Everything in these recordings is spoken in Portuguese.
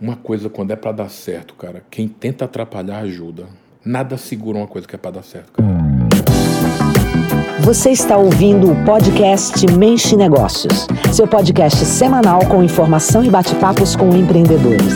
Uma coisa quando é para dar certo, cara, quem tenta atrapalhar ajuda. Nada segura uma coisa que é para dar certo, cara. Você está ouvindo o podcast Mente Negócios, seu podcast semanal com informação e bate-papos com empreendedores.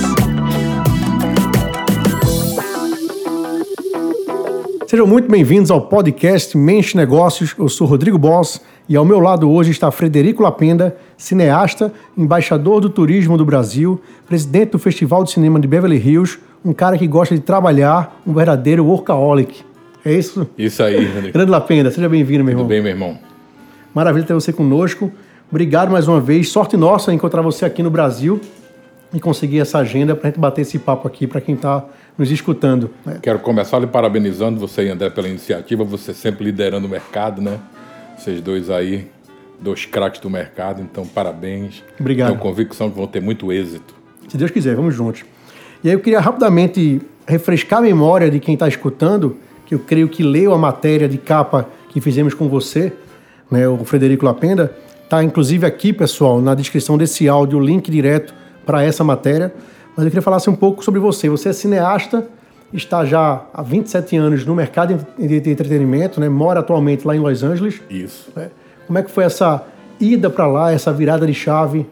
Sejam muito bem-vindos ao podcast Mente Negócios. Eu sou Rodrigo Boss e ao meu lado hoje está Frederico Lapenda, cineasta, embaixador do turismo do Brasil, presidente do Festival de Cinema de Beverly Hills, um cara que gosta de trabalhar, um verdadeiro workaholic. É isso? Isso aí, Rodrigo. Grande Lapenda, seja bem-vindo, meu irmão. Tudo bem, meu irmão? Maravilha ter você conosco. Obrigado mais uma vez. Sorte nossa encontrar você aqui no Brasil e conseguir essa agenda para a gente bater esse papo aqui para quem está nos escutando. né? Quero começar lhe parabenizando você e André pela iniciativa, você sempre liderando o mercado, né? Vocês dois aí, dois craques do mercado, então parabéns. Obrigado. Tenho convicção que vão ter muito êxito. Se Deus quiser, vamos juntos. E aí eu queria rapidamente refrescar a memória de quem está escutando, que eu creio que leu a matéria de capa que fizemos com você, né, o Frederico Lapenda. Está inclusive aqui, pessoal, na descrição desse áudio, o link direto para essa matéria. Mas eu queria falar assim, um pouco sobre você. Você é cineasta, está já há 27 anos no mercado de entretenimento, né, mora atualmente lá em Los Angeles. Isso. né? Como é que foi essa ida para lá, essa virada de chave?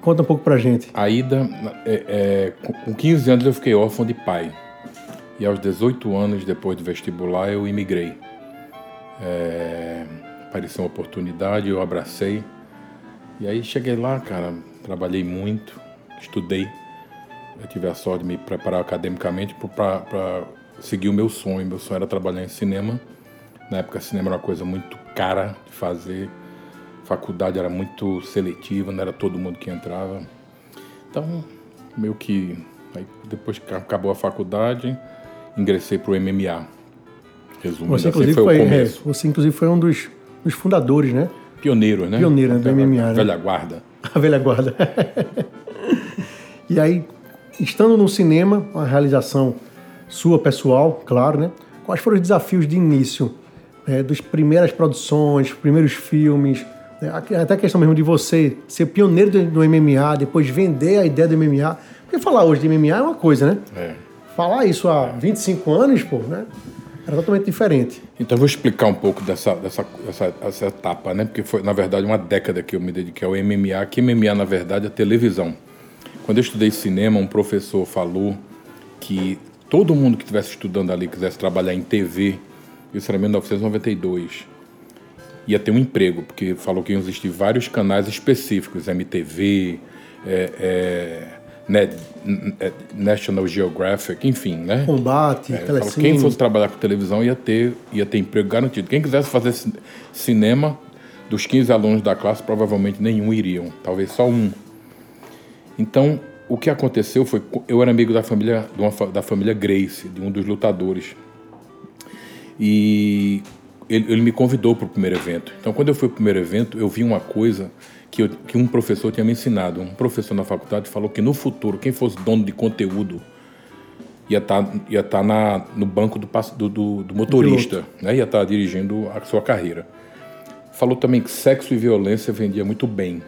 Conta um pouco pra gente. A ida, é, é, com- com 15 anos eu fiquei órfão de pai. E aos 18 anos, depois do vestibular, eu imigrei. É, apareceu uma oportunidade, eu abracei. E aí cheguei lá, cara, trabalhei muito, estudei. Eu tive a sorte de me preparar academicamente para seguir o meu sonho. Meu sonho era trabalhar em cinema. Na época, cinema era uma coisa muito cara de fazer. Faculdade era muito seletiva, não era todo mundo que entrava. Então, meio que. Aí, depois que acabou a faculdade, ingressei para o MMA. Resumindo, Você, assim inclusive, foi, foi, o é, começo. você, inclusive, foi um dos, dos fundadores, né? Pioneiro, né? Pioneiro, né, do Velha- MMA, né? Velha guarda. A velha guarda. e aí, estando no cinema, uma realização sua pessoal, claro, né? Quais foram os desafios de início? né, das primeiras produções, primeiros filmes, né, até a questão mesmo de você ser pioneiro do, do MMA, depois vender a ideia do MMA. Porque falar hoje de MMA é uma coisa, né? É. Falar isso há 25 anos, pô, né? Era totalmente diferente. Então eu vou explicar um pouco dessa, dessa, dessa, essa etapa, né? Porque foi, na verdade, uma década que eu me dediquei ao MMA, que MMA, na verdade, é televisão. Quando eu estudei cinema, um professor falou que todo mundo que estivesse estudando ali, quisesse trabalhar em TV, isso era em 1992, ia ter um emprego, porque falou que iam existir vários canais específicos, MTV, é, é, Net- é, National Geographic, enfim, né? Combate, É, falou, quem fosse trabalhar com televisão ia ter, ia ter emprego garantido. Quem quisesse fazer ci- cinema, dos 15 alunos da classe, provavelmente nenhum iriam, talvez só um. Então, o que aconteceu foi, eu era amigo da família, uma da família Grace, de um dos lutadores. E ele, ele me convidou para o primeiro evento. Então, quando eu fui para o primeiro evento, eu vi uma coisa que, eu- que um professor tinha me ensinado. Um professor na faculdade falou que no futuro, quem fosse dono de conteúdo ia estar ia tá na, no banco do, do, do- do motorista, né? ia estar dirigindo a sua carreira. Falou também que sexo e violência vendia muito bem.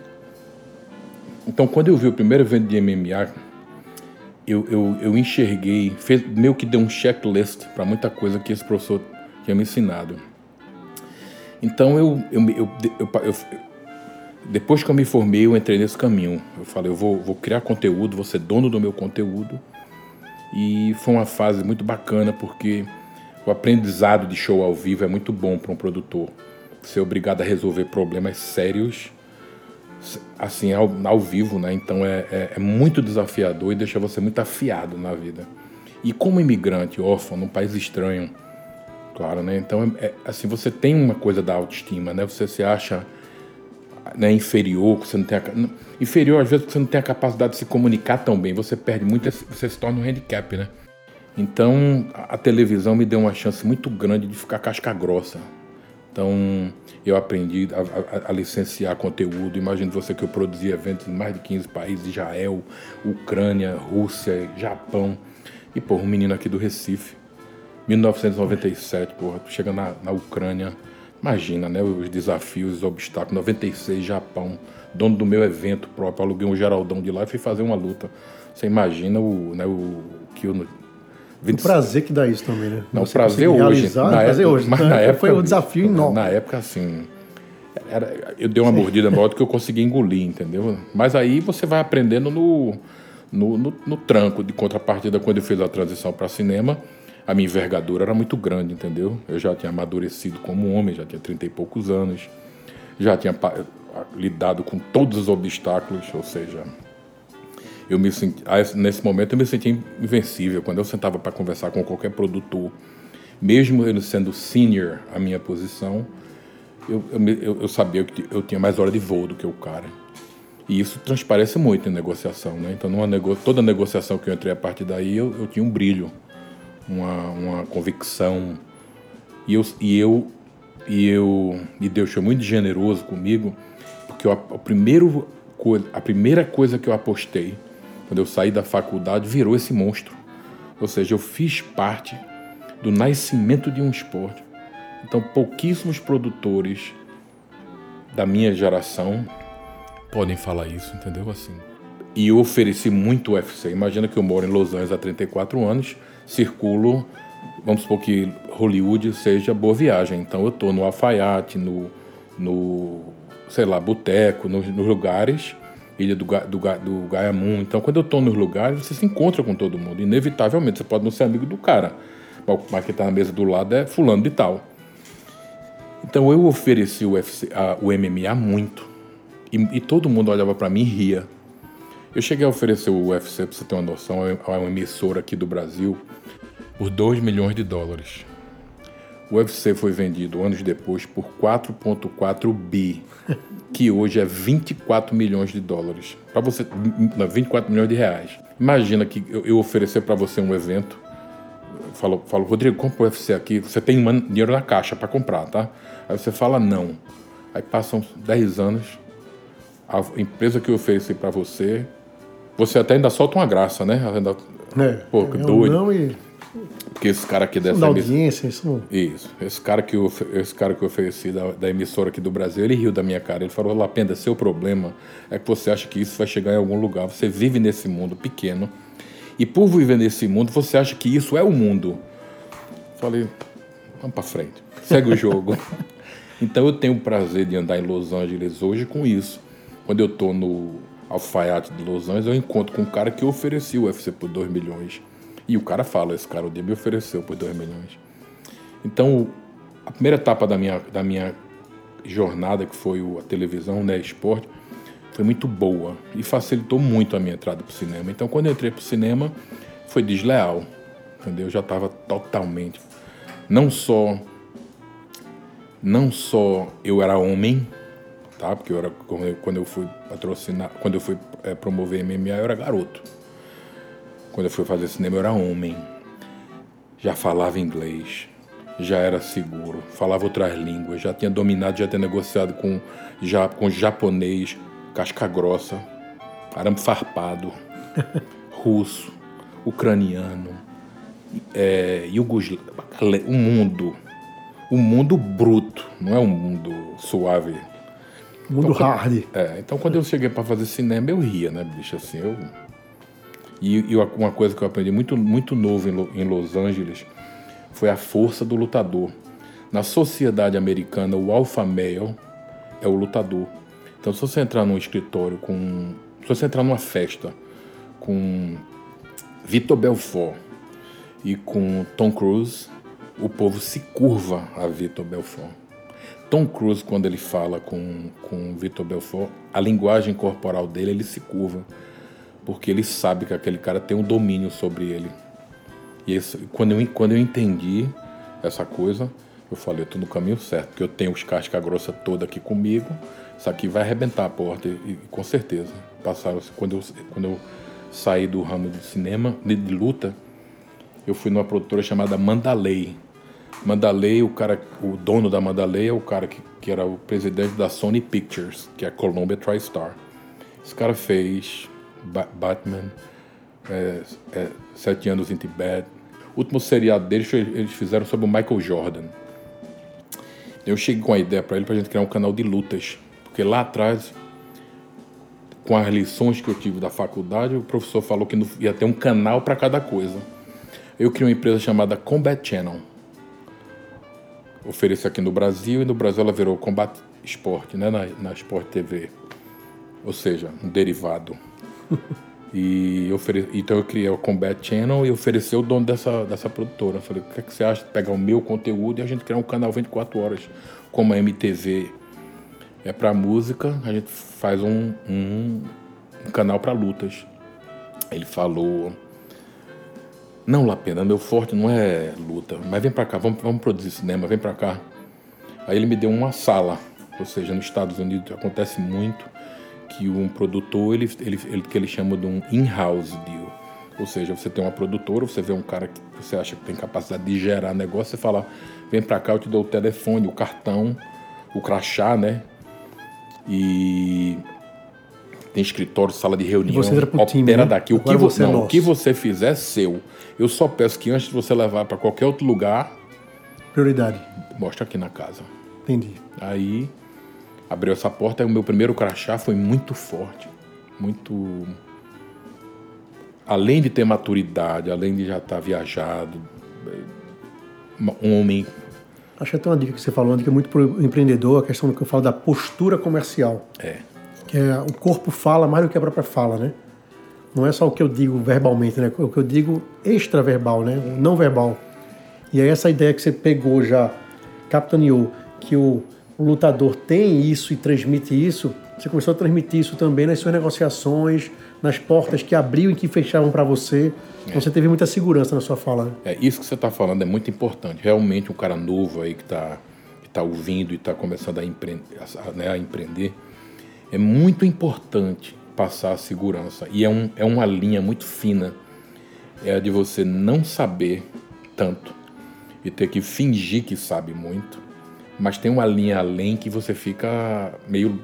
Então, quando eu vi o primeiro evento de MMA, eu, eu, eu enxerguei, fez, meio que deu um checklist para muita coisa que esse professor tinha me ensinado. Então, eu, eu, eu, eu- depois que eu me formei, eu entrei nesse caminho. Eu falei, eu vou, vou criar conteúdo, vou ser dono do meu conteúdo. E foi uma fase muito bacana, porque o aprendizado de show ao vivo é muito bom para um produtor. Ser obrigado a resolver problemas sérios assim ao, ao vivo, né? Então é, é, é muito desafiador e deixa você muito afiado na vida. E como imigrante, órfão, num país estranho, claro, né? Então é, é- assim você tem uma coisa da autoestima, né? Você se acha né, inferior, você não tem a, inferior às vezes você não tem a capacidade de se comunicar tão bem. Você perde muito, você se torna um handicap, né? Então a televisão me deu uma chance muito grande de ficar casca grossa. Então, eu aprendi a, a- a licenciar conteúdo. Imagine você que eu produzi eventos em mais de 15 países: Israel, Ucrânia, Rússia, Japão. E, pô, um menino aqui do Recife, 1997, porra, chega na, na Ucrânia, imagina, né, os desafios, os obstáculos. 96, Japão, dono do meu evento próprio, aluguei um Geraldão de lá e fui fazer uma luta. Você imagina o, né, o que o, 20... o prazer que dá isso também, né? Não, o prazer hoje. Realizar, na prazer época, hoje. Mas na época, foi um desafio enorme. Na época, assim, era, eu dei uma Sim. mordida maior do que eu consegui engolir, entendeu? Mas aí você vai aprendendo no, no, no, no tranco de contrapartida quando eu fiz a transição para cinema. A minha envergadura era muito grande, entendeu? Eu já tinha amadurecido como homem, já tinha trinta e poucos anos, já tinha lidado com todos os obstáculos, ou seja, eu me senti, nesse momento eu me senti invencível. Quando eu sentava para conversar com qualquer produtor, mesmo ele sendo senior a minha posição, eu, eu, eu sabia que eu tinha mais hora de voo do que o cara. E isso transparece muito em negociação, né? Então, numa nego... toda negociação que eu entrei a partir daí, eu, eu tinha um brilho, uma, uma convicção. E eu, e eu e eu e Deus foi muito generoso comigo, porque eu, primeiro, a primeira coisa que eu apostei quando eu saí da faculdade virou esse monstro. Ou seja, eu fiz parte do nascimento de um esporte. Então, pouquíssimos produtores da minha geração podem falar isso, entendeu? Assim. E eu ofereci muito UFC. Imagina que eu moro em Los Angeles há 34 anos, circulo, vamos supor que Hollywood seja boa viagem. Então eu estou no alfaiate, no, no, sei lá, boteco, nos, nos lugares, ilha do, do, do Gaiamun. Então quando eu estou nos lugares, você se encontra com todo mundo. Inevitavelmente, você pode não ser amigo do cara. Mas quem está na mesa do lado é fulano de tal. Então eu ofereci o, UFC, a, o MMA muito. E, e todo mundo olhava para mim e ria. Eu cheguei a oferecer o UFC, para você ter uma noção, a uma emissora aqui do Brasil, por 2 milhões de dólares. O UFC foi vendido anos depois por 4,4 bi, que hoje é 24 milhões de dólares. Para você, 24 milhões de reais. Imagina que eu, eu oferecer para você um evento falou, falou Rodrigo, compra o UFC aqui, você tem dinheiro na caixa para comprar, tá? Aí você fala não. Aí passam 10 anos, a empresa que eu ofereci para você, você até ainda solta uma graça, né? Ainda, é, pô, é doido. Não e... Porque esse cara aqui dessa da audiência, isso. Isso. Esse cara que eu, esse cara que eu ofereci da, da, emissora aqui do Brasil, ele riu da minha cara. Ele falou: Lapenda, seu problema é que você acha que isso vai chegar em algum lugar. Você vive nesse mundo pequeno e por viver nesse mundo, você acha que isso é o mundo. Falei, vamos para frente, segue o jogo. então eu tenho o prazer de andar em Los Angeles hoje com isso. Quando eu estou no alfaiate de Los Angeles, eu encontro com um cara que ofereceu o UFC por 2 milhões. E o cara fala, esse cara o dia me ofereceu por 2 milhões. Então, a primeira etapa da minha, da minha jornada, que foi a televisão, né, esporte, foi muito boa e facilitou muito a minha entrada para o cinema. Então, quando eu entrei para o cinema, foi desleal, entendeu? Eu já estava totalmente, não só, não só eu era homem, tá? Porque eu era quando eu fui patrocinar, quando eu fui é, promover MMA, eu era garoto. Quando eu fui fazer cinema, eu era homem. Já falava inglês, já era seguro, falava outras línguas, já tinha dominado, já tinha negociado com, já, com japonês, casca grossa, arame farpado, russo, ucraniano, é, o mundo, o mundo bruto, não é um mundo suave. Mundo então, hard. É, então quando eu cheguei para fazer cinema, eu ria, né, bicho, assim, eu... E, e uma coisa que eu aprendi muito, muito novo em, em Los Angeles foi a força do lutador. Na sociedade americana, o alpha male é o lutador. Então, se você entrar num escritório com. Se você entrar numa festa com Vitor Belfort e com Tom Cruise, o povo se curva a Vitor Belfort. Tom Cruise, quando ele fala com, com Vitor Belfort, a linguagem corporal dele, ele se curva. Porque ele sabe que aquele cara tem um domínio sobre ele. E quando, eu, quando eu entendi essa coisa, eu falei, eu tô no caminho certo, porque eu tenho os casca grossa toda aqui comigo, isso aqui vai arrebentar a porta, e, e com certeza. Passaram, quando eu, quando eu saí do ramo de cinema, de, de luta, eu fui numa produtora chamada Mandalay. Mandalay, o cara, o dono da Mandalay é o cara que, que era o presidente da Sony Pictures, que é a Columbia TriStar. Esse cara fez ba Batman, é, é, Sete Anos em Tibete. O último seriado deles eles fizeram sobre o Michael Jordan. Eu cheguei com a ideia para ele para a gente criar um canal de lutas. Porque lá atrás com as lições que eu tive da faculdade, o professor falou que ia ter um canal para cada coisa. Eu criei uma empresa chamada Combat Channel. Ofereci aqui no Brasil e no Brasil ela virou Combat Sport, né, na, na Sport TV. Ou seja, um derivado. E ofere... então eu criei o Combat Channel e ofereci o dono dessa, dessa produtora. Eu falei, o que, é que você acha de pegar o meu conteúdo e a gente criar um canal 24 horas, como a MTV é para música, a gente faz um, um, um canal para lutas. Ele falou: Não, Lapena, meu forte não é luta, mas vem para cá, vamos, vamos produzir cinema, vem para cá. Aí ele me deu uma sala, ou seja, nos Estados Unidos acontece muito que um produtor, ele, ele, ele que ele chama de um in-house deal. Ou seja, você tem uma produtora, você vê um cara que você acha que tem capacidade de gerar negócio, você fala, vem para cá, eu te dou o telefone, o cartão, o crachá, né? e tem escritório, sala de reunião, você opera time, né? daqui. O que, você, não, o que você fizer é seu. Eu só peço que antes de você levar para qualquer outro lugar. Prioridade. Mostra aqui na casa. Entendi. Aí abriu essa porta e o meu primeiro crachá foi muito forte. Muito. Além de ter maturidade, além de já estar viajado, um homem Acho que até uma dica que você falou, uma dica muito para o empreendedor, a questão do que eu falo da postura comercial. É. Que é o corpo fala mais do que a própria fala, né? Não é só o que eu digo verbalmente, né? O que eu digo extraverbal, né? O não verbal. E aí essa ideia que você pegou já, capitaneou, que o, o lutador tem isso e transmite isso, você começou a transmitir isso também nas suas negociações, nas portas que abriam e que fechavam para você. Então você teve muita segurança na sua fala. Né? É, isso que você está falando é muito importante. Realmente um cara novo aí que está que tá ouvindo e está começando a, empreender, a, né, a empreender, é muito importante passar a segurança. E é, um, é uma linha muito fina. É a de você não saber tanto e ter que fingir que sabe muito, mas tem uma linha além que você fica meio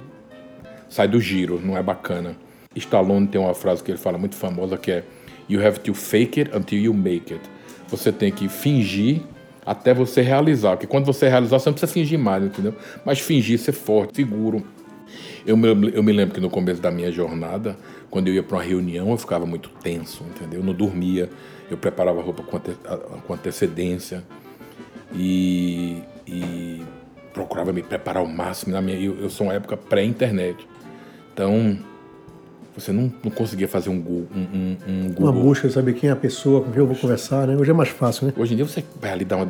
sai do giro, não é bacana. Stallone tem uma frase que ele fala muito famosa que é You have to fake it until you make it. Você tem que fingir até você realizar. Porque quando você realizar, você não precisa fingir mais, entendeu? Mas fingir ser forte, seguro. Eu me, eu me lembro que no começo da minha jornada, quando eu ia para uma reunião, eu ficava muito tenso, entendeu? Eu não dormia, eu preparava a roupa com, ante, com antecedência e, e, procurava me preparar ao máximo. Na minha, eu, eu sou uma época pré-internet. Então, você não, não conseguia fazer um, um, um, um Google. Uma busca, saber quem é a pessoa, com quem eu vou conversar, né? Hoje é mais fácil, né? Hoje em dia você vai ali dar uma.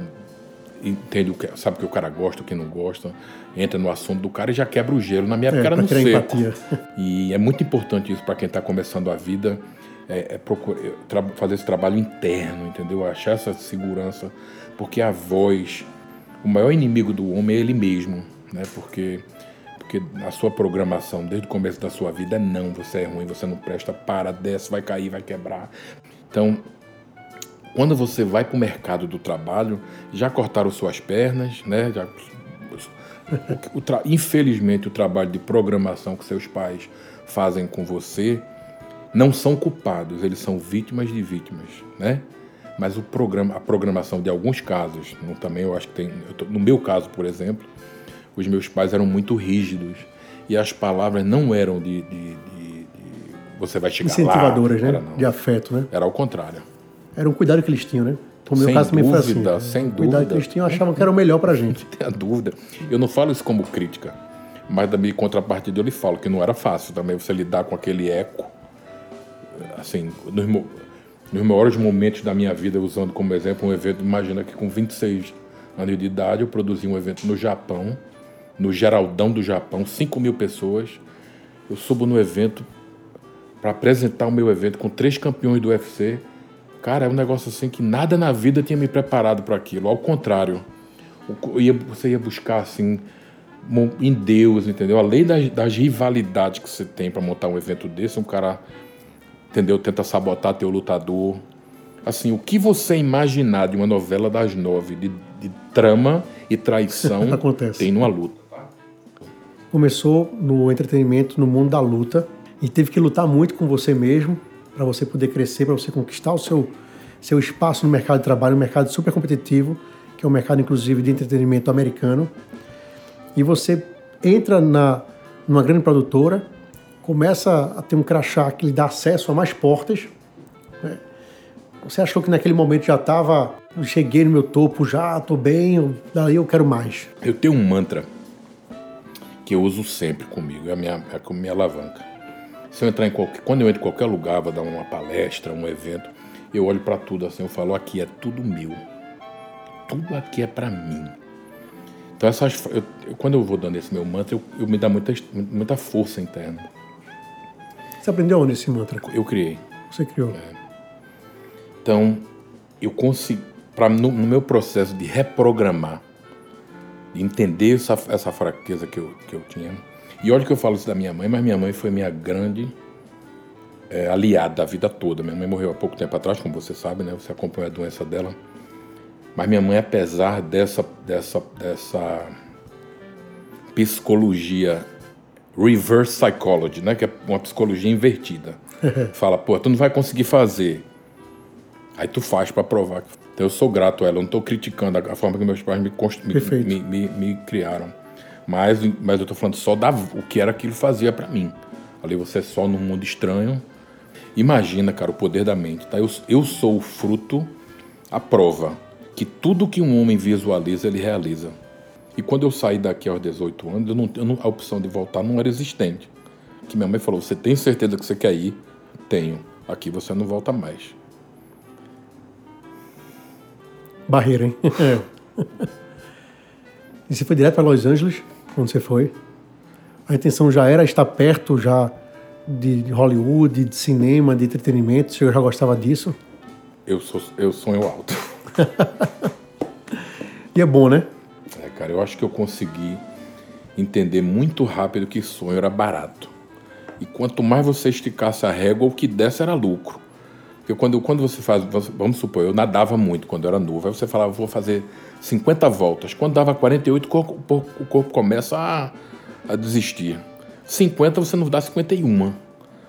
Entende o que, sabe o que o cara gosta, o que não gosta, entra no assunto do cara e já quebra o gelo. Na minha época é, era no seco. Empatia. E é muito importante isso para quem está começando a vida, é, é procurar, é, fazer esse trabalho interno, entendeu? Achar essa segurança, porque a voz, o maior inimigo do homem é ele mesmo, né? Porque porque a sua programação desde o começo da sua vida é não, você é ruim, você não presta, para, desce, vai cair, vai quebrar. Então, quando você vai para o mercado do trabalho, já cortaram suas pernas, né? Já, o, o infelizmente, o trabalho de programação que seus pais fazem com você não são culpados, eles são vítimas de vítimas, né? Mas o programa, a programação de alguns casos, também eu acho que tem, tô, no meu caso, por exemplo, os meus pais eram muito rígidos e as palavras não eram de, de, de, de você vai chegar Incentivadoras, lá. né? De afeto, né? Era ao contrário. Era um cuidado que eles tinham, né? No meu sem caso dúvida, foi assim. Sem o cuidado que eles tinham achavam que era o melhor pra gente. Não tenha dúvida. Eu não falo isso como crítica, mas da minha contrapartida eu lhe falo que não era fácil também você lidar com aquele eco. Assim, nos, maiores momentos da minha vida, usando como exemplo um evento, imagina que com 26 anos de idade eu produzi um evento no Japão, no Geraldão do Japão, 5 mil pessoas. Eu subo no evento para apresentar o meu evento com três campeões do UFC. Cara, é um negócio assim que nada na vida tinha me preparado para aquilo. Ao contrário, você ia buscar assim em Deus, entendeu? Além das, das rivalidades que você tem para montar um evento desse, um cara, entendeu? Tenta sabotar teu lutador. Assim, o que você imaginar de uma novela das nove, de, de trama e traição, Acontece. tem numa luta começou no entretenimento, no mundo da luta, e teve que lutar muito com você mesmo para você poder crescer, para você conquistar o seu, seu espaço no mercado de trabalho, um mercado super competitivo, que é um mercado inclusive de entretenimento americano. E você entra na numa grande produtora, começa a ter um crachá que lhe dá acesso a mais portas. Né? Você achou que naquele momento já estava, cheguei no meu topo, já estou bem, eu, daí eu quero mais? Eu tenho um mantra que eu uso sempre comigo, é a minha, é a minha alavanca. Se eu entrar em qualquer, quando eu entro em qualquer lugar, vou dar uma palestra, um evento, eu olho para tudo assim, eu falo, aqui é tudo meu. Tudo aqui é para mim. Então essas, eu, quando eu vou dando esse meu mantra, eu, eu me dá muita, muita força interna. Você aprendeu onde esse mantra? Eu criei. Você criou. É. Então, eu consigo, pra, no, no, meu processo de reprogramar, de entender essa, essa fraqueza que eu, que eu tinha. E olha que eu falo isso da minha mãe, mas minha mãe foi minha grande é, aliada da vida toda. Minha mãe morreu há pouco tempo atrás, como você sabe, né? Você acompanhou a doença dela. Mas minha mãe, apesar dessa, dessa, dessa psicologia reverse psychology, né? Que é uma psicologia invertida. Fala, pô, tu não vai conseguir fazer. Aí tu faz para provar. Então eu sou grato a ela, eu não estou criticando a, forma que meus pais me, me, me, me, criaram. Mas, mas eu estou falando só da o que era que ele fazia para mim. Ali você é só num mundo estranho. Imagina, cara, o poder da mente. Tá? Eu, eu sou o fruto, a prova, que tudo que um homem visualiza, ele realiza. E quando eu saí daqui aos 18 anos, eu não, eu não, a opção de voltar não era existente. Que minha mãe falou: Você tem certeza que você quer ir? Tenho. Aqui você não volta mais. Barreira, hein? e você foi direto para Los Angeles, quando você foi? A intenção já era estar perto já de Hollywood, de cinema, de entretenimento? Você já gostava disso? Eu, sou, eu sonho alto. e é bom, né? Cara, eu acho que eu consegui entender muito rápido que sonho era barato. E quanto mais você esticasse a régua, o que desse era lucro. Porque quando, quando você faz, vamos supor, eu nadava muito quando eu era novo, aí você falava, vou fazer 50 voltas. Quando dava 48, o corpo, o corpo começa a, a desistir. 50 você não dá 51.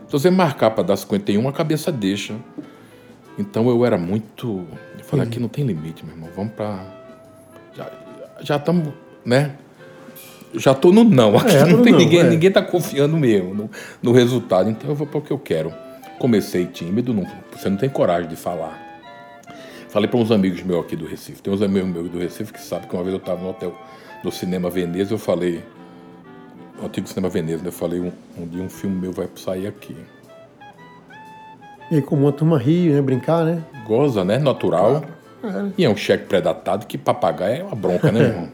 Se você marcar para dar 51, a cabeça deixa. Então eu era muito. Eu falei, aqui não tem limite, meu irmão. Vamos para. Já estamos, né? Já tô no não. Aqui é, não tem não, ninguém, é. ninguém tá confiando mesmo no, no resultado. Então eu vou para o que eu quero comecei tímido, não, você não tem coragem de falar. Falei para uns amigos meus aqui do Recife. Tem uns amigos meus do Recife que sabem que uma vez eu estava no hotel do Cinema Veneza, eu falei, antigo Cinema Veneza, né? eu falei um, um dia um filme meu vai sair aqui. E aí, como uma turma ri, né? Brincar, né? Goza, né? Natural. Claro. É. E é um cheque predatado que papagaio é uma bronca, né, irmão?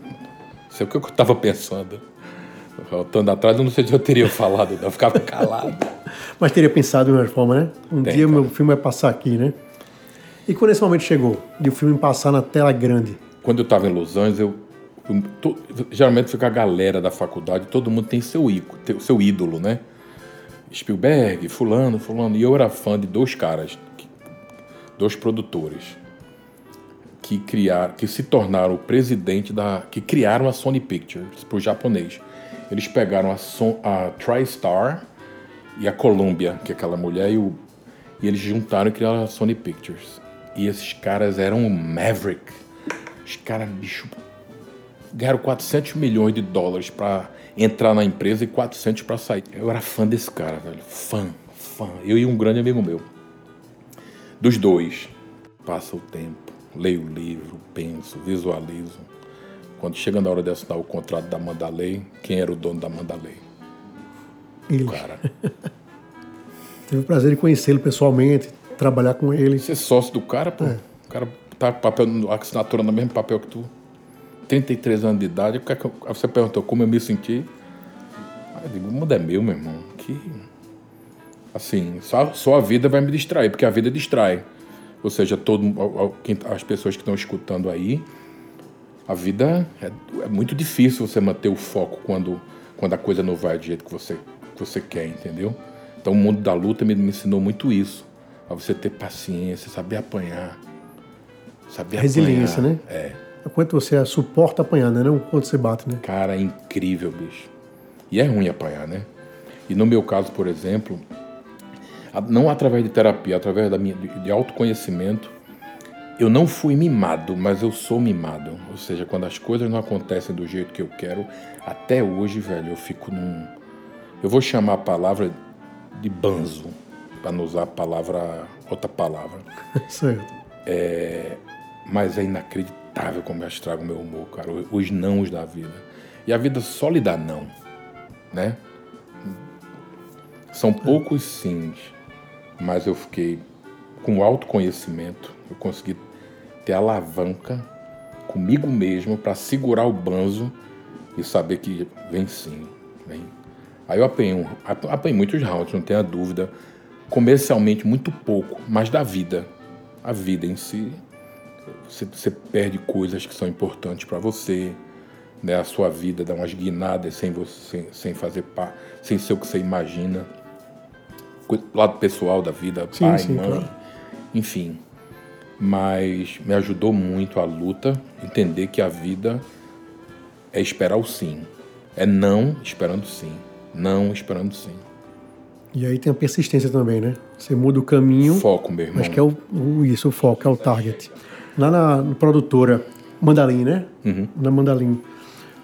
Isso é o que eu estava pensando. Voltando atrás, eu não sei se eu teria falado, eu ficava calado. Mas teria pensado de uma forma, né? Um Tem, dia o meu filme vai passar aqui, né? E quando esse momento chegou, de o filme passar na tela grande? Quando eu estava em Los Angeles, eu, to, geralmente fica a galera da faculdade, todo mundo tem seu, ícone, seu ídolo, né? Spielberg, fulano, fulano. E eu era fã de dois caras, dois produtores, que criaram, que se tornaram o presidente da, que criaram a Sony Pictures para o japonês. Eles pegaram a, Son, a TriStar e a Columbia, que é aquela mulher, e, o, e eles juntaram e criaram a Sony Pictures. E esses caras eram o Maverick. Os caras, bicho, ganharam 400 milhões de dólares para entrar na empresa e 400 para sair. Eu era fã desse cara, velho. Fã, fã. Eu e um grande amigo meu. Dos dois. Passa o tempo, leio o livro, penso, visualizo. Quando chega na hora de assinar o contrato da Mandalay, quem era o dono da Mandalay? Ele. O cara. Teve o prazer de conhecê-lo pessoalmente, trabalhar com ele. Ser sócio do cara, pô. É. O cara tá com papel, assinatura no mesmo papel que tu. 33 anos de idade. Você perguntou como eu me senti. Aí eu digo, o mundo é meu, meu irmão. Que. Assim, só, só a vida vai me distrair, porque a vida distrai. Ou seja, todo, as pessoas que estão escutando aí, a vida é, é, muito difícil você manter o foco quando, quando a coisa não vai do jeito que você, que você quer, entendeu? Então o mundo da luta me, me ensinou muito isso. A você ter paciência, saber apanhar. Saber Resiliência, apanhar. né? É. é. Quanto você suporta apanhar, né? Não quanto você bate, né? Cara, é incrível, bicho. E é ruim apanhar, né? E no meu caso, por exemplo, não através de terapia, através da minha, de autoconhecimento, eu não fui mimado, mas eu sou mimado. Ou seja, quando as coisas não acontecem do jeito que eu quero, até hoje, velho, eu fico num. Eu vou chamar a palavra de banzo, para não usar a palavra, outra palavra. certo. É, mas é inacreditável como eu estrago o meu humor, cara. Os nãos da vida. E a vida só lhe dá não, né? São poucos sims, mas eu fiquei com autoconhecimento. Eu consegui ter alavanca comigo mesmo para segurar o banzo e saber que vem sim, vem. Aí eu apanhei, apanhei muitos rounds, não tenha dúvida. Comercialmente muito pouco, mas da vida. A vida em si você, você perde coisas que são importantes para você, né? A sua vida dá umas guinadas sem você, sem, sem fazer pá, sem ser o que você imagina. Lado pessoal da vida, sim, pai, sim, mãe, claro. enfim. Mas me ajudou muito a luta, entender que a vida é esperar o sim. É não esperando sim. Não esperando sim. E aí tem a persistência também, né? Você muda o caminho. Foco, meu irmão. Acho que é o, o isso, o foco, é o target lá na, na produtora Mandalim, né? Uhum. Na Mandalim.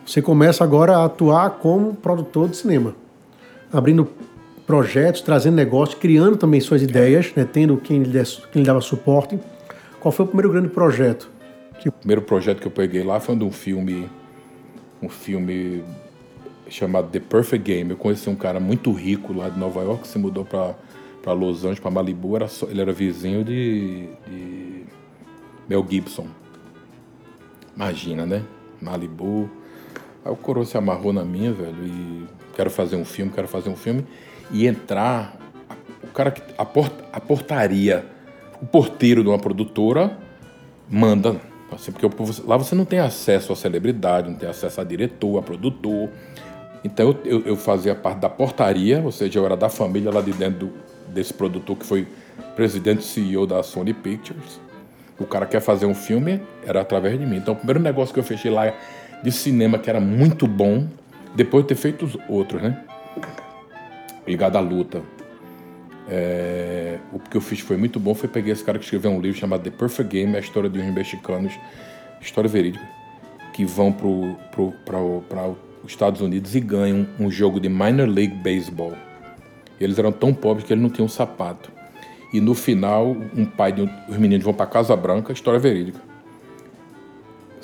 Você começa agora a atuar como produtor de cinema, abrindo projetos, trazendo negócios, criando também suas ideias, né? tendo quem lhe, quem lhe dava suporte. Qual foi o primeiro grande projeto? O primeiro projeto que eu peguei lá foi de um filme, um filme chamado The Perfect Game. Eu conheci um cara muito rico lá de Nova York que se mudou para Los Angeles, para Malibu. Era só, ele era vizinho de, de Mel Gibson. Imagina, né? Malibu. Aí o coroa se amarrou na minha, velho, e quero fazer um filme, quero fazer um filme. E entrar, o cara que. A, port, a portaria, o porteiro de uma produtora manda. Assim, porque lá você não tem acesso à celebridade, não tem acesso a diretor, a produtor. Então eu, eu, fazia parte da portaria, ou seja, eu era da família lá de dentro do, desse produtor que foi presidente CEO da Sony Pictures o cara quer fazer um filme, era através de mim. Então, o primeiro negócio que eu fechei lá de cinema, que era muito bom, depois de ter feito os outros, né? Ligado à luta. É, o que eu fiz foi muito bom. Foi peguei esse cara que escreveu um livro chamado The Perfect Game, a história de uns mexicanos, história verídica, que vão para os Estados Unidos e ganham um jogo de Minor League Baseball. Eles eram tão pobres que eles não tinham sapato. E no final, um pai de um, os meninos vão para Casa Branca, história verídica.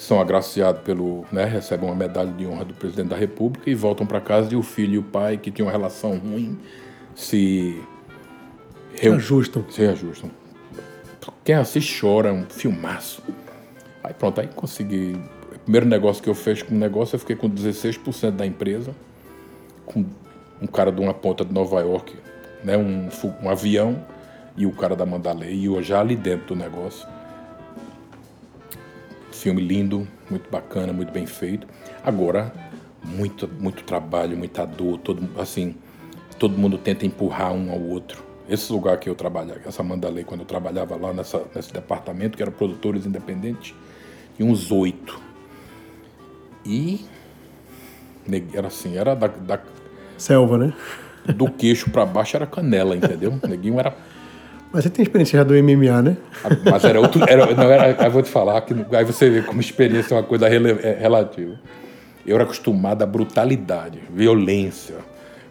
São agraciados pelo, né, recebem uma medalha de honra do presidente da República e voltam para casa e o filho e o pai, que tinham uma relação ruim, se, se ajustam. Se ajustam. Quem assiste chora, é um filmaço. Aí pronto, aí consegui. O primeiro negócio que eu fiz com o negócio, eu fiquei com 16% da empresa, com um cara de uma ponta de Nova York, né, um, um avião e o cara da Mandalay, e eu já ali dentro do negócio. Filme lindo, muito bacana, muito bem feito. Agora, muito, muito trabalho, muita dor, todo, assim, todo mundo tenta empurrar um ao outro. Esse lugar que eu trabalhava, essa Mandalay, quando eu trabalhava lá nessa, nesse departamento, que era produtores independentes, e uns oito. E era assim, era da, da selva, né? Do queixo para baixo era canela, entendeu? O neguinho era mas você tem experiência já do MMA, né? Mas era outro. Era, não era, eu vou te falar que aí você vê como experiência é uma coisa rele, é, relativa. Eu era acostumado à brutalidade, violência,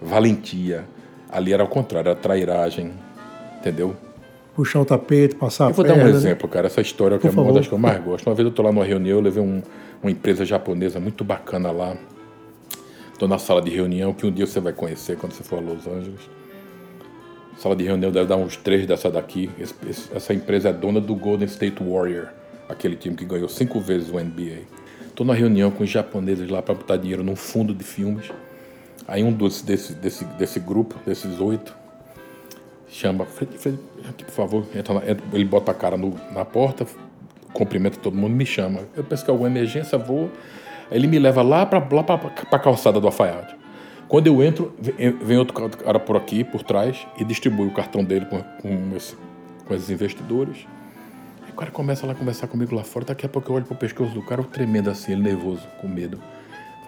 valentia. Ali era ao contrário, era trairagem, entendeu? Puxar o tapete, passar Eu vou dar um né? exemplo, cara. Essa história que é uma das que eu mais gosto. Uma vez eu tô lá numa reunião, eu levei um, uma empresa japonesa muito bacana lá. Tô na sala de reunião que um dia você vai conhecer quando você for a Los Angeles sala de reunião deve dar uns três dessa daqui. essa empresa é dona do Golden State Warrior, aquele time que ganhou cinco vezes o NBA. Estou na reunião com os japoneses lá para botar dinheiro num fundo de filmes. Aí um dos, desse, desse, desse grupo, desses oito, chama, aqui, por favor, entra, na, ele bota a cara no, na porta, cumprimenta todo mundo, me chama. Eu penso que é alguma emergência, vou. Ele me leva lá para lá a calçada do alfaiate. Quando eu entro, vem outro cara por aqui, por trás, e distribui o cartão dele com, com, esse, com esses investidores. Aí o cara começa lá a conversar comigo lá fora. Daqui a pouco eu olho pro pescoço do cara, tremendo assim, ele nervoso, com medo.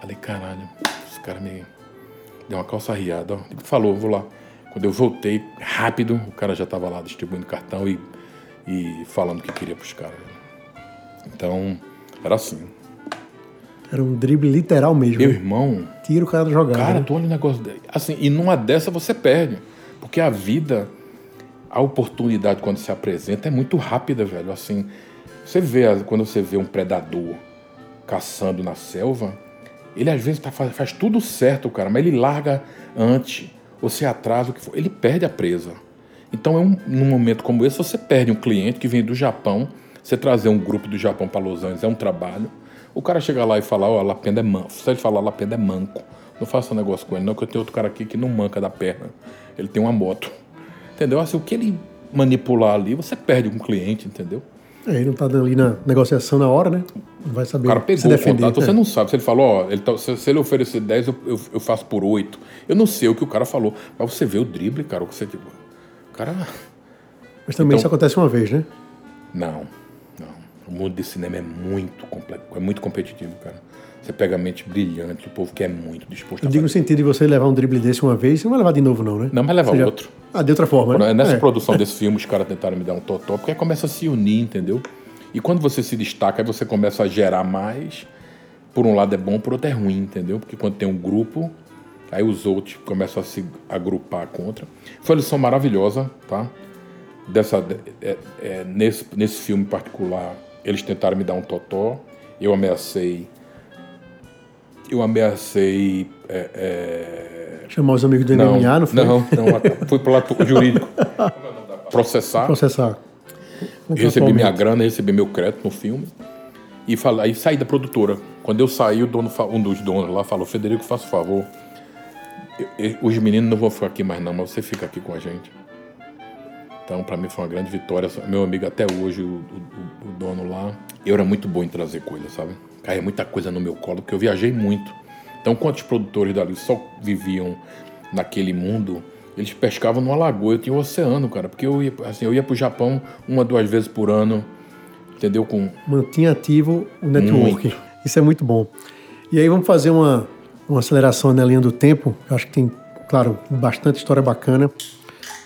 Falei, caralho, esse cara me deu uma calça riada. Ele falou, vou lá. Quando eu voltei, rápido, o cara já estava lá distribuindo cartão e, e falando o que queria pros caras. Então, era assim. Era um drible literal mesmo. Meu irmão. Tira o cara da jogada. Cara, né? tu olha o negócio. Assim, e numa dessa você perde. Porque a vida, a oportunidade quando se apresenta é muito rápida, velho. Assim, você vê, quando você vê um predador caçando na selva, ele às vezes tá, faz, faz tudo certo, cara, mas ele larga antes, ou se atrasa, o que for, ele perde a presa. Então, é um, num momento como esse, você perde um cliente que vem do Japão, você trazer um grupo do Japão para Los Angeles é um trabalho. O cara chega lá e fala, ó, oh, a Lapenda é manco. Se ele falar, Lapenda é manco. Não faça negócio com ele, não, que eu tenho outro cara aqui que não manca da perna. Ele tem uma moto. Entendeu? Assim, o que ele manipular ali, você perde um cliente, entendeu? É, ele não tá ali na negociação na hora, né? Não vai saber o cara pegou se defender. O contato, né? Você não sabe. Se ele falou, ó, ele tá, se, se, ele oferecer 10, eu, eu, eu, faço por 8. Eu não sei o que o cara falou. Mas você vê o drible, cara, o que você. Tipo, o cara. Mas também então, isso acontece uma vez, né? Não. O mundo de cinema é muito complexo, é muito competitivo, cara. Você pega a mente brilhante, o povo que é muito disposto Eu digo no sentido de você levar um drible desse uma vez, você não vai levar de novo, não, né? Não, vai levar outro. Ah, de outra forma, né? Nessa é. produção desse filme, os caras tentaram me dar um totó, porque aí começa a se unir, entendeu? E quando você se destaca, aí você começa a gerar mais. Por um lado é bom, por outro é ruim, entendeu? Porque quando tem um grupo, aí os outros começam a se agrupar contra. Foi uma lição maravilhosa, tá? Dessa, é, é, nesse, nesse filme particular, eles tentaram me dar um totó. Eu ameacei eu ameacei. É, é... Chamar os amigos do não, MMA, não foi? Não, não, fui pro lado jurídico. Processar. Processar. Recebi minha grana, recebi meu crédito no filme. E falei, aí saí da produtora. Quando eu saí, o dono, um dos donos lá falou: Federico, faça favor. Eu, eu, os meninos não vão ficar aqui mais, não, mas você fica aqui com a gente. Então, para mim foi uma grande vitória. Meu amigo, até hoje, o, o, o dono lá, eu era muito bom em trazer coisas, sabe? caía muita coisa no meu colo, porque eu viajei muito. Então, quantos produtores dali só viviam naquele mundo, eles pescavam numa lagoa, eu tinha um oceano, cara, porque eu ia, assim, eu ia pro Japão uma, duas vezes por ano, entendeu? Com... Mantinha ativo o network. Muito. Isso é muito bom. E aí vamos fazer uma, uma aceleração na linha do tempo. Eu acho que tem, claro, bastante história bacana.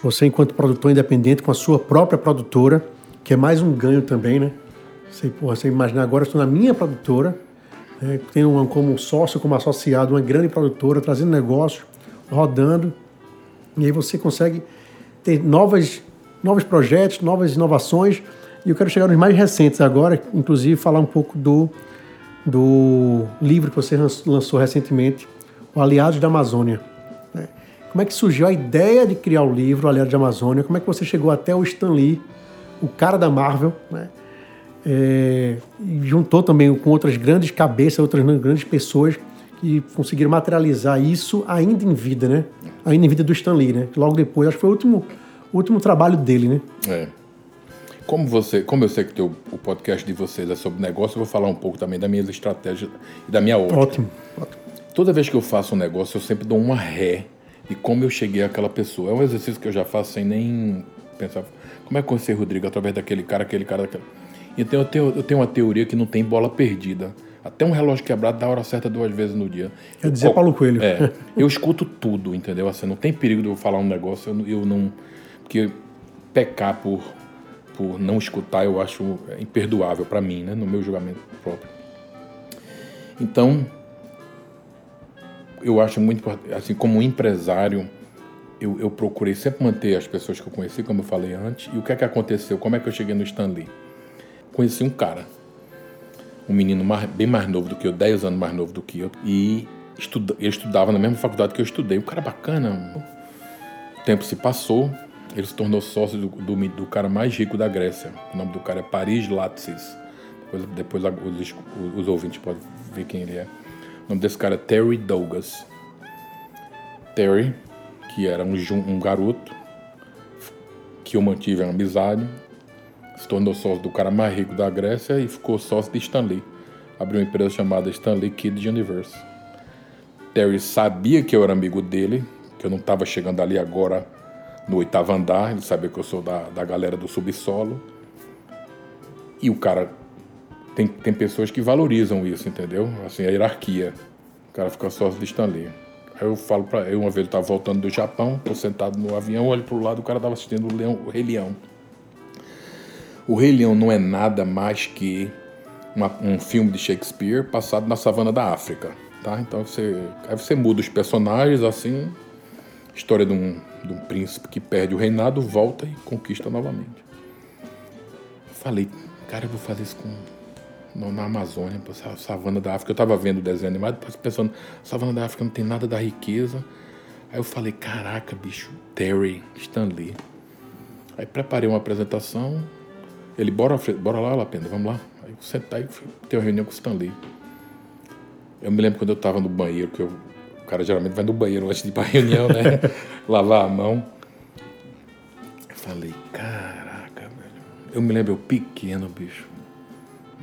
Você, enquanto produtor independente, com a sua própria produtora, que é mais um ganho também, né? Você, porra, você agora, eu estou na minha produtora, né, tenho como sócio, como associado, uma grande produtora, trazendo negócio, rodando, e aí você consegue ter novas, novos projetos, novas inovações, e eu quero chegar nos mais recentes agora, inclusive falar um pouco do, do livro que você lançou recentemente, O Aliados da Amazônia. Como é que surgiu a ideia de criar o livro Aliados da Amazônia? Como é que você chegou até o Stan Lee, o cara da Marvel, né? é, juntou também com outras grandes cabeças, outras grandes pessoas que conseguiram materializar isso ainda em vida, né? Ainda em vida do Stan Lee, né? Logo depois, acho que foi o último, o último trabalho dele, né? É. Como você, como eu sei que teu, o podcast de vocês é sobre negócio, eu vou falar um pouco também das minhas estratégias e da minha ótica. Ótimo, ótimo. Toda vez que eu faço um negócio, eu sempre dou uma ré de como eu cheguei àquela pessoa. É um exercício que eu já faço sem nem pensar. Como é que eu conheci o Rodrigo através daquele cara, aquele cara, daquele... Então eu tenho, eu tenho uma teoria que não tem bola perdida. Até um relógio quebrado dá hora certa duas vezes no dia. Eu dizia Paulo Coelho. É, eu escuto tudo, entendeu? Assim, não tem perigo de eu falar um negócio, eu, eu não. Porque pecar por, por não escutar eu acho imperdoável para mim, né? No meu julgamento próprio. Então, eu acho muito assim como empresário eu, eu procurei sempre manter as pessoas que eu conheci como eu falei antes e o que é que aconteceu como é que eu cheguei no Stanley conheci um cara, um menino mais, bem mais novo do que eu, 10 anos mais novo do que eu, e estuda, ele estudava na mesma faculdade que eu estudei. Um cara bacana. O tempo se passou, ele se tornou sócio do, do, do cara mais rico da Grécia. O nome do cara é Paris Latsis. Depois, depois os, os ouvintes podem ver quem ele é. O nome desse cara é Terry Douglas. Terry, que era um, um garoto que eu mantive uma amizade, se tornou sócio do cara mais rico da Grécia e ficou sócio de Stanley. Abriu uma empresa chamada Stanley Kid Universe. Terry sabia que eu era amigo dele, que eu não estava chegando ali agora no oitavo andar, ele sabia que eu sou da, da galera do subsolo. E o cara. Tem, tem pessoas que valorizam isso, entendeu? Assim, a hierarquia. O cara fica sócio de Stanley. Aí eu falo para eu uma vez ele estava voltando do Japão, tô sentado no avião, olho pro lado, o cara estava assistindo o, Leão, o Rei Leão. O Rei Leão não é nada mais que uma, um filme de Shakespeare passado na savana da África, tá? Então você, aí você muda os personagens assim, História de um, de um príncipe que perde o reinado, volta e conquista novamente. Falei, cara, eu vou fazer isso com na Amazônia, savana da África. Eu estava vendo o desenho animado, pensando, savana da África não tem nada da riqueza. Aí eu falei, caraca, bicho, Terry, Stanley. Aí preparei uma apresentação. Ele, bora, bora lá, Lapenda, vamos lá. Aí eu sentei e ter uma reunião com o Stanley. Eu me lembro quando eu estava no banheiro, que eu, o cara geralmente vai no banheiro antes de ir para a reunião, né? Lavar a mão. Eu falei, caraca, velho. Eu me lembro eu pequeno, bicho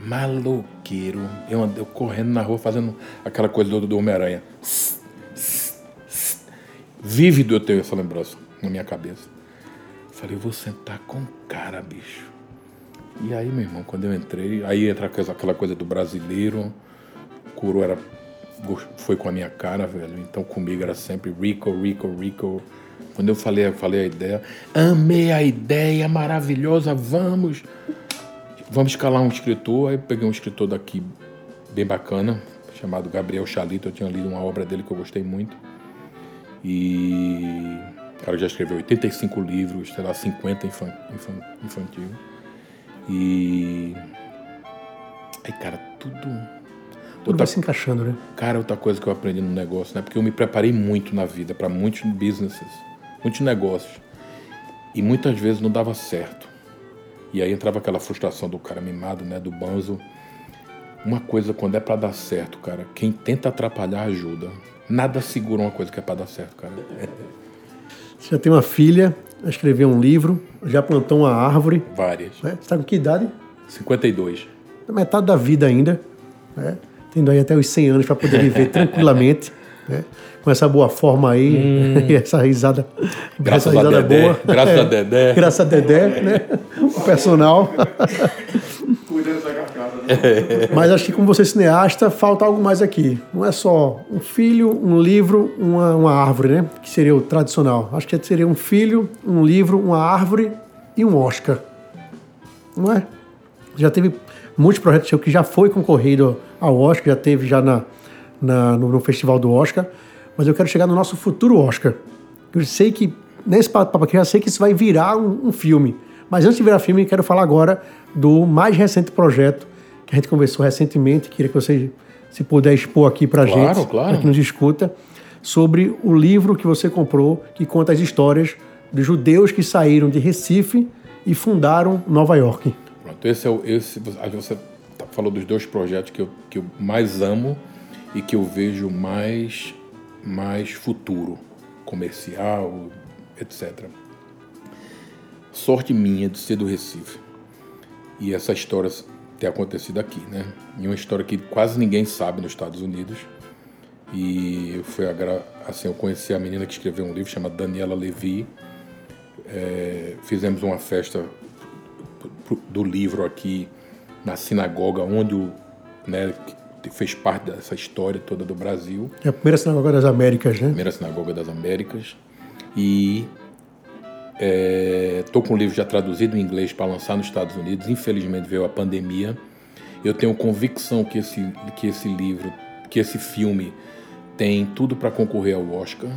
maloqueiro. Eu andei correndo na rua fazendo aquela coisa do, do Homem-Aranha. Vívido eu tenho essa lembrança na minha cabeça. Falei, eu vou sentar com cara, bicho. E aí, meu irmão, quando eu entrei, aí entra aquela coisa do brasileiro. O Curo era, foi com a minha cara, velho. Então comigo era sempre Rico, Rico, Rico. Quando eu falei, eu falei a ideia. Amei a ideia maravilhosa, vamos vamos escalar um escritor. Aí peguei um escritor daqui bem bacana, chamado Gabriel Chalito. Eu tinha lido uma obra dele que eu gostei muito. E o cara já escreveu 85 livros, sei lá, 50 infan, infan, infantil. E. Aí, cara, tudo. Tudo outra, vai se encaixando, né? Cara, outra coisa que eu aprendi no negócio, né? Porque eu me preparei muito na vida para muitos businesses, muitos negócios. E muitas vezes não dava certo. E aí entrava aquela frustração do cara mimado, né, do banzo. Uma coisa quando é para dar certo, cara, quem tenta atrapalhar ajuda. Nada segura uma coisa que é para dar certo, cara. Você já tem uma filha, escreveu um livro, já plantou uma árvore. Várias. Né? Você está com que idade? 52. Metade da vida ainda. Né? Tendo aí até os 100 anos para poder viver tranquilamente. Né? com essa boa forma aí, hum. e essa risada, graças essa risada a Dedé, boa. Graças é, a Dedé. Graças a Dedé, né? O personal. Mas acho que como você é cineasta, falta algo mais aqui. Não é só um filho, um livro, uma, uma árvore, né? Que seria o tradicional. Acho que seria um filho, um livro, uma árvore e um Oscar. Não é? Já teve muitos projetos que já foi concorrido ao Oscar, já teve já na, na no, no Festival do Oscar mas eu quero chegar no nosso futuro Oscar. Eu sei que, nesse papo aqui, eu já sei que isso vai virar um, um filme. Mas antes de virar filme, quero falar agora do mais recente projeto que a gente conversou recentemente, queria que você, se puder expor aqui para claro, gente, claro. para quem nos escuta, sobre o livro que você comprou, que conta as histórias de judeus que saíram de Recife e fundaram Nova York. Pronto, esse é o, esse, você falou dos dois projetos que eu, que eu mais amo e que eu vejo mais mais futuro, comercial, etc. Sorte minha de ser do Recife. E essa história ter acontecido aqui, né? E uma história que quase ninguém sabe nos Estados Unidos. E foi assim, eu conheci a menina que escreveu um livro chamado Daniela Levy. É, fizemos uma festa do livro aqui na sinagoga onde o, né, fez parte dessa história toda do Brasil. É a primeira sinagoga das Américas, né? Primeira sinagoga das Américas. E estou é, com o livro já traduzido em inglês para lançar nos Estados Unidos. Infelizmente veio a pandemia. Eu tenho convicção que esse, que esse livro, que esse filme tem tudo para concorrer ao Oscar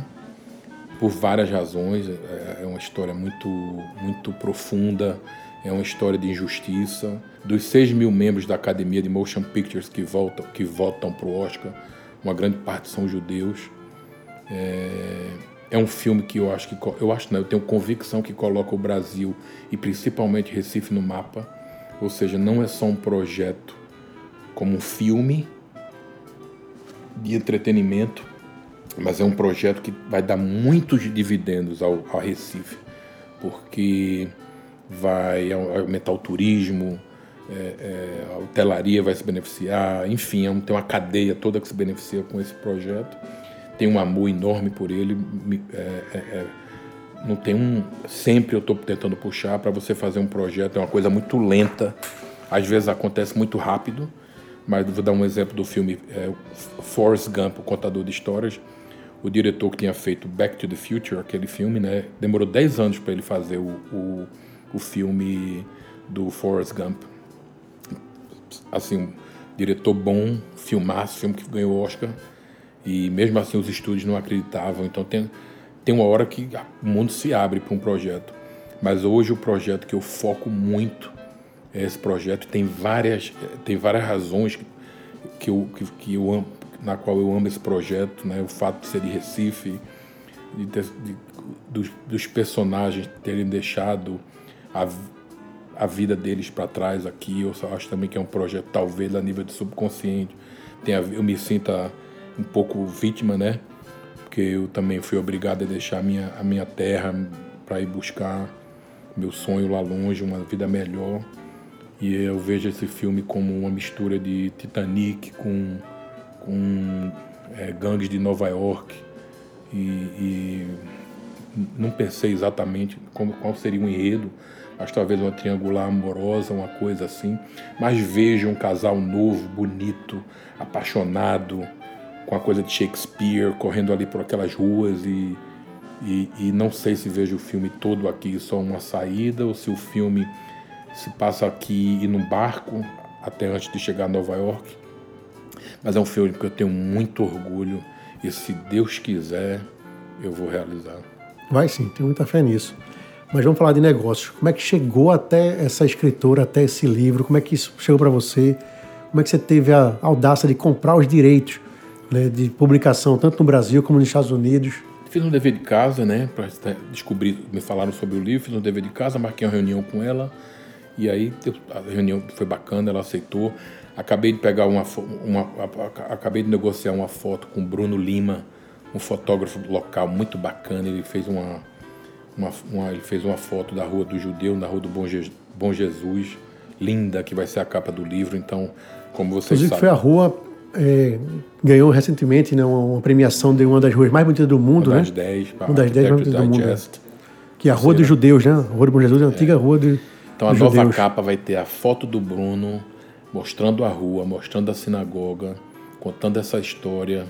por várias razões. É, é uma história muito, muito profunda é uma história de injustiça. Dos 6 mil membros da Academia de Motion Pictures que, voltam, que votam para o Oscar, uma grande parte são judeus. É, é, um filme que eu acho que eu acho não, eu tenho convicção que coloca o Brasil e principalmente Recife no mapa. Ou seja, não é só um projeto como um filme de entretenimento, mas é um projeto que vai dar muitos dividendos ao, ao Recife, porque vai aumentar o turismo, é, é, a hotelaria vai se beneficiar, enfim, é tem uma cadeia toda que se beneficia com esse projeto. Tem um amor enorme por ele. É, é, é não tem um. Sempre eu estou tentando puxar para você fazer um projeto, é uma coisa muito lenta, às vezes acontece muito rápido, mas vou dar um exemplo do filme é, Forrest Gump, o contador de histórias. O diretor que tinha feito Back to the Future, aquele filme, né, demorou 10 anos para ele fazer o, o o filme do Forrest Gump. Assim, um diretor bom, filmaço, filme que ganhou o Oscar. E mesmo assim os estúdios não acreditavam. Então tem, tem uma hora que o mundo se abre para um projeto. Mas hoje o projeto que eu foco muito é esse projeto. Tem várias, tem várias razões que eu, que, que eu amo, na qual eu amo esse projeto, né? O fato de ser de Recife, de, de, de dos, dos, personagens terem deixado a, a vida deles para trás aqui. Eu acho também que é um projeto talvez a nível de subconsciente. Tem a, eu me sinta um pouco vítima, né? Porque eu também fui obrigado a deixar a minha, a minha terra para ir buscar meu sonho lá longe, uma vida melhor. E eu vejo esse filme como uma mistura de Titanic com, com é, gangues de Nova York. E, e, não pensei exatamente como, qual seria o enredo, mas talvez uma triangular amorosa, uma coisa assim. Mas vejo um casal novo, bonito, apaixonado, com a coisa de Shakespeare, correndo ali por aquelas ruas e, e, e não sei se vejo o filme todo aqui só uma saída ou se o filme se passa aqui e num barco até antes de chegar a Nova York. Mas é um filme que eu tenho muito orgulho e se Deus quiser, eu vou realizar. Vai sim, tenho muita fé nisso. Mas vamos falar de negócios. Como é que chegou até essa escritora, até esse livro? Como é que isso chegou para você? Como é que você teve a audácia de comprar os direitos né, de publicação, tanto no Brasil como nos Estados Unidos. Fiz um dever de casa, né, para descobrir, me falaram sobre o livro, fiz um dever de casa, marquei uma reunião com ela, e aí a reunião foi bacana, ela aceitou. Acabei de pegar uma, uma acabei de negociar uma foto com Bruno Lima, um fotógrafo local muito bacana, ele fez uma, uma, uma ele fez uma foto da Rua do Judeu, na Rua do Bom, Je, Bom Jesus, linda, que vai ser a capa do livro, então, como vocês Inclusive, sabem... foi a rua é, ganhou recentemente né, uma, premiação de uma das ruas mais bonitas do mundo, uma né? Das dez, uma das dez mais bonitas do mundo. Né? Que é a Rua dos Judeus, né? A Rua do Bom Jesus, a é. antiga Rua de, Então a nova judeus. capa vai ter a foto do Bruno mostrando a rua, mostrando a sinagoga, contando essa história.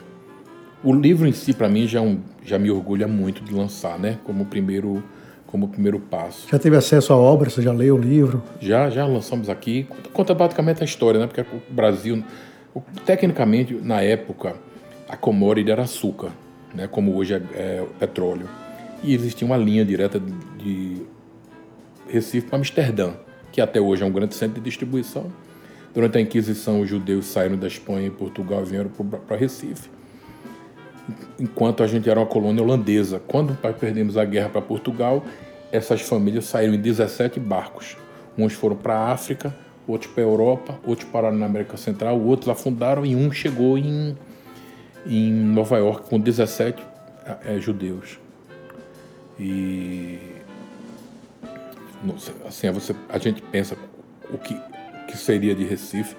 O livro em si, para mim, já, é um, já me orgulha muito de lançar, né? Como primeiro como primeiro passo. Já teve acesso à obra? Você já leu o livro? Já, já lançamos aqui. Conta basicamente a história, né? Porque o Brasil Tecnicamente, na época, a commodity era açúcar, né, como hoje é, é petróleo. E existia uma linha direta de Recife para Amsterdã, que até hoje é um grande centro de distribuição. Durante a Inquisição, os judeus saíram da Espanha e Portugal e vieram para Recife. Enquanto a gente era uma colônia holandesa. Quando perdemos a guerra para Portugal, essas famílias saíram em 17 barcos. Uns foram para a África, outros para a Europa, outros pararam na América Central, outros afundaram e um chegou em, em Nova York com 17 é, judeus. E assim, você, a gente pensa o que, que seria de Recife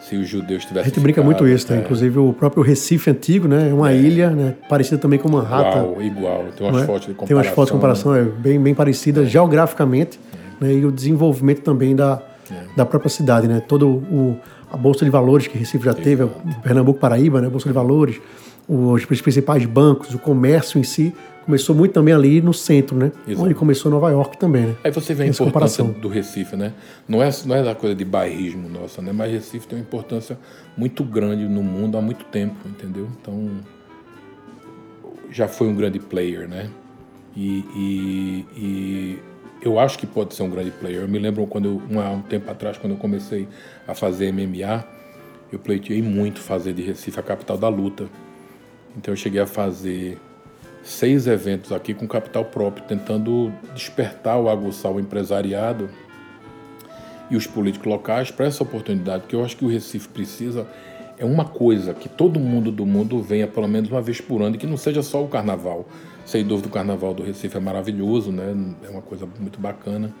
se os judeus tivessem. A gente brinca muito isso, né? É. Inclusive o próprio Recife antigo, né? É uma é. ilha, né? Parecida também com Manhattan. Igual, igual. Tem umas é? fotos de comparação. Tem umas fotos de comparação, é bem, bem parecida geograficamente, né? E o desenvolvimento também da, é. da própria cidade, né? Todo o a bolsa de valores que Recife já teve, Pernambuco, Paraíba, né? Bolsa de valores, os principais bancos, o comércio em si começou muito também ali no centro, né? Exato. Onde começou Nova York também, né? Aí você vê a Essa importância comparação. do Recife, né? Não é não é da coisa de bairrismo nossa, né? Mas Recife tem uma importância muito grande no mundo há muito tempo, entendeu? Então já foi um grande player, né? E, e, e eu acho que pode ser um grande player. Eu me lembro quando eu, há um tempo atrás, quando eu comecei a fazer MMA, eu pleiteei muito fazer de Recife a capital da luta. Então eu cheguei a fazer seis eventos aqui com capital próprio, tentando despertar ou aguçar o empresariado e os políticos locais para essa oportunidade, porque eu acho que o Recife precisa é uma coisa que todo mundo do mundo venha pelo menos uma vez por ano e que não seja só o carnaval. Sem dúvida, o carnaval do Recife é maravilhoso, né? É uma coisa muito bacana.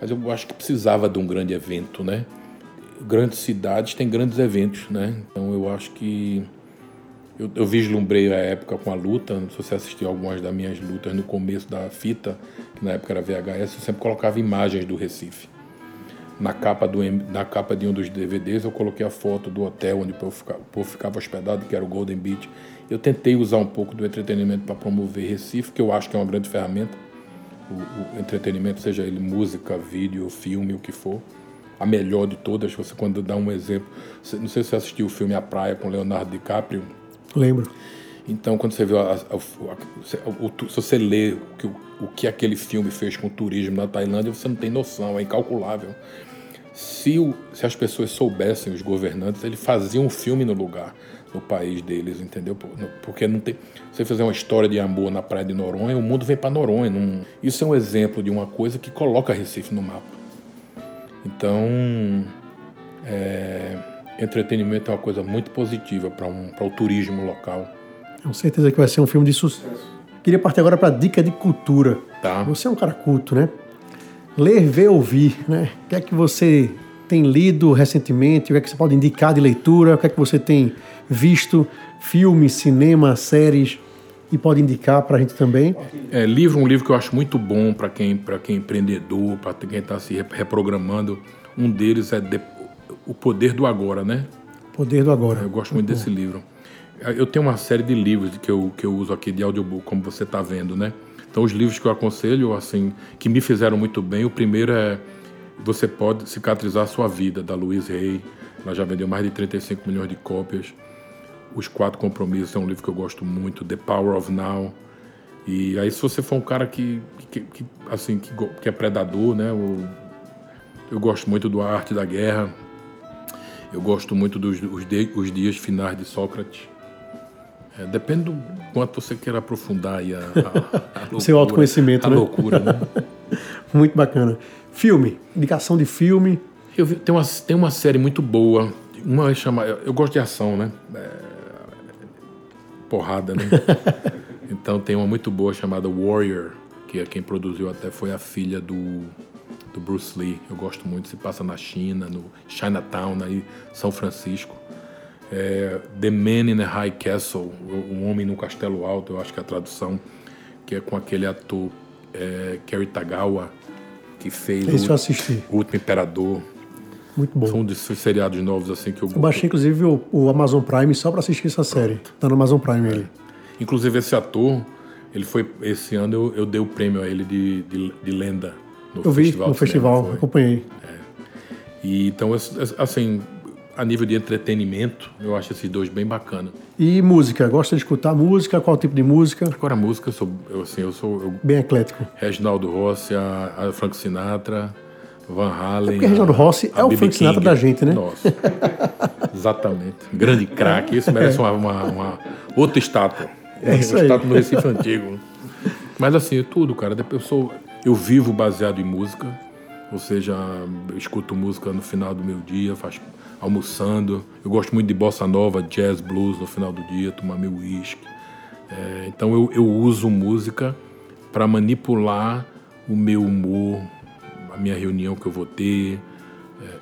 Mas eu acho que precisava de um grande evento, né? Grandes cidades têm grandes eventos, né? Então eu acho que. Eu, eu vislumbrei a época com a luta. Se você assistiu algumas das minhas lutas no começo da fita, que na época era VHS, eu sempre colocava imagens do Recife. Na capa, do, na capa de um dos DVDs, eu coloquei a foto do hotel onde o povo ficava, o povo ficava hospedado, que era o Golden Beach eu tentei usar um pouco do entretenimento para promover Recife, que eu acho que é uma grande ferramenta. O, o, entretenimento, seja ele música, vídeo, filme, o que for. A melhor de todas, você quando dá um exemplo. Não sei se você assistiu o filme A Praia com Leonardo DiCaprio. Lembro. Então, quando você vê, a, a, a, o, se você lê o que, o que aquele filme fez com o turismo na Tailândia, você não tem noção, é incalculável. Se, o, se as pessoas soubessem, os governantes, eles faziam um filme no lugar, no país deles, entendeu? Porque não tem. Você fazer uma história de amor na praia de Noronha, o mundo vem para Noronha. Não, isso é um exemplo de uma coisa que coloca Recife no mapa. Então, é, entretenimento é uma coisa muito positiva para um, o turismo local. Com certeza que vai ser um filme de sucesso. Queria partir agora para a dica de cultura. Tá. Você é um cara culto, né? Ler, ver, ouvir, né? O que é que você tem lido recentemente? O que é que você pode indicar de leitura? O que é que você tem visto? Filmes, cinema, séries? E pode indicar para a gente também? É, livro, um livro que eu acho muito bom para quem, quem é empreendedor, para quem está se reprogramando. Um deles é de, O Poder do Agora, né? Poder do Agora. Eu gosto muito, muito desse livro. Eu tenho uma série de livros que eu, que eu uso aqui de audiobook, como você está vendo, né? Então, os livros que eu aconselho, assim, que me fizeram muito bem, o primeiro é Você Pode Cicatrizar Sua Vida, da Louise Hay. Ela já vendeu mais de 35 milhões de cópias. Os Quatro Compromissos é um livro que eu gosto muito, The Power of Now. E aí, se você for um cara que, que, que assim, que, que, é predador, né? Eu, eu gosto muito do Arte da Guerra. Eu gosto muito dos os, os dias finais de Sócrates. É, depende do quanto você queira aprofundar aí a, a, a loucura, seu autoconhecimento, a né? loucura, né? muito bacana. Filme, indicação de filme. Eu vi, tem, uma, tem uma série muito boa. Uma chama, eu gosto de ação, né? É, porrada, né? então tem uma muito boa chamada Warrior, que é quem produziu até foi a filha do, do Bruce Lee. Eu gosto muito. Se passa na China, no Chinatown, aí São Francisco. É, The Man in the High Castle, O Homem no Castelo Alto, eu acho que é a tradução, que é com aquele ator é, Kerry Tagawa, que fez Esse o, assisti. o Último Imperador. Muito bom. São um desses seriados novos assim que eu, eu baixei, inclusive, o, o Amazon Prime só para assistir essa série. Tá no Amazon Prime ele. É. Inclusive, esse ator, ele foi. Esse ano eu, eu dei o prêmio a ele de, de, de lenda no eu festival. Vi no festival, acompanhei. É. E, então, assim, a nível de entretenimento, eu acho esses dois bem bacana. E música? Gosta de escutar música? Qual tipo de música? Agora, música, eu sou, eu, assim, eu sou... Eu, bem eclético. Reginaldo Rossi, a, a Frank Sinatra, Van Halen... É porque Reginaldo Rossi é o Frank Sinatra da gente, né? Nossa, exatamente. Grande craque. Isso merece uma, uma, uma outra estátua. É isso uma aí. estátua no Recife Antigo. Mas assim, tudo, cara. Eu, sou, eu vivo baseado em música. Ou seja, eu escuto música no final do meu dia, faz almoçando. Eu gosto muito de bossa nova, jazz, blues no final do dia, tomar meu uísque. É, então eu, eu uso música para manipular o meu humor, a minha reunião que eu vou ter.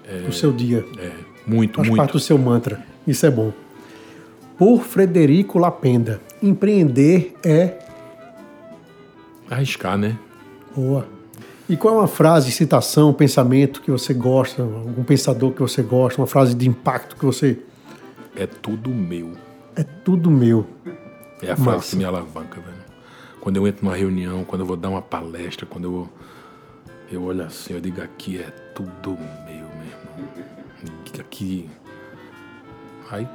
É, o seu dia. É, muito, Faz muito. parte do seu mantra. Isso é bom. Por Frederico Lapenda, empreender é. Arriscar, né? Boa. E qual é uma frase, citação, pensamento que você gosta, algum pensador que você gosta, uma frase de impacto que você. É tudo meu. É tudo meu. É a frase Massa. que me alavanca, velho. Quando eu entro numa reunião, quando eu vou dar uma palestra, quando eu. Eu olho assim, eu digo aqui é tudo meu, meu irmão. Aqui. Aí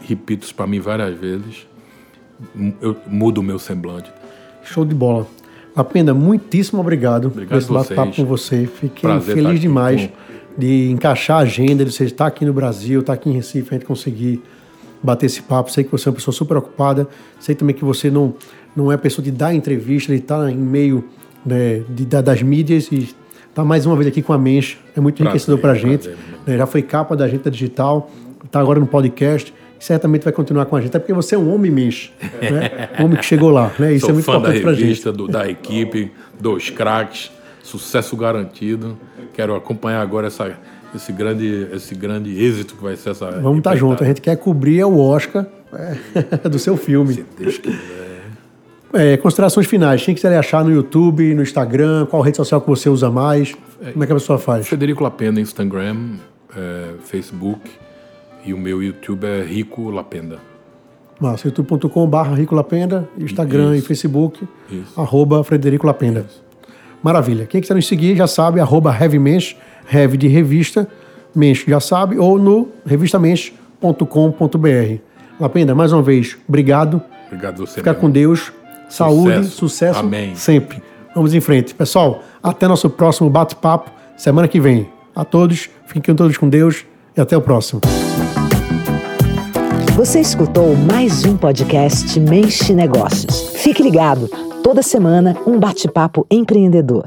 repito isso pra mim várias vezes. Eu mudo o meu semblante. Show de bola. Lapenda, muitíssimo obrigado, obrigado por esse bate-papo com você. Fiquei Prazer feliz aqui, demais com... de encaixar a agenda, de você estar aqui no Brasil, estar aqui em Recife, a gente conseguir bater esse papo. Sei que você é uma pessoa super ocupada. Sei também que você não, não é pessoa de dar entrevista, de estar em meio né, de, das mídias e estar tá mais uma vez aqui com a Mensch. É muito enriquecedor para a gente. prazer, né, já foi capa da gente da digital, está agora no podcast. Certamente vai continuar com a gente, até porque você é um homem Mensch, né? um homem que chegou lá. Né? Isso Sou é muito fã importante para a gente. revista, do, da equipe, dos craques, sucesso garantido. Quero acompanhar agora essa, esse, grande, esse grande êxito que vai ser essa. Vamos estar tá junto. A gente quer cobrir o Oscar é, do seu filme. Se Deus quiser. É, considerações finais. Quem quiser achar no YouTube, no Instagram, qual rede social que você usa mais? Como é que a pessoa faz? Federico Lapenda, Instagram, é, Facebook. E o meu YouTube é Rico Lapenda. Massa, youtube.com.br Rico Lapenda, Instagram Isso. e Facebook, Isso. arroba Frederico Lapenda. Isso. Maravilha. Quem quiser nos seguir, já sabe, arroba HeavyMensch, Heavy de revista, Mensch já sabe, ou no revistamensch.com.br. Lapenda, mais uma vez, obrigado. Obrigado você. Fica com Deus. Saúde, sucesso, sucesso Amém. sempre. Vamos em frente. Pessoal, até nosso próximo bate-papo semana que vem. A todos, fiquem todos com Deus e até o próximo. Você escutou mais um podcast Mente Negócios. Fique ligado, toda semana um bate-papo empreendedor.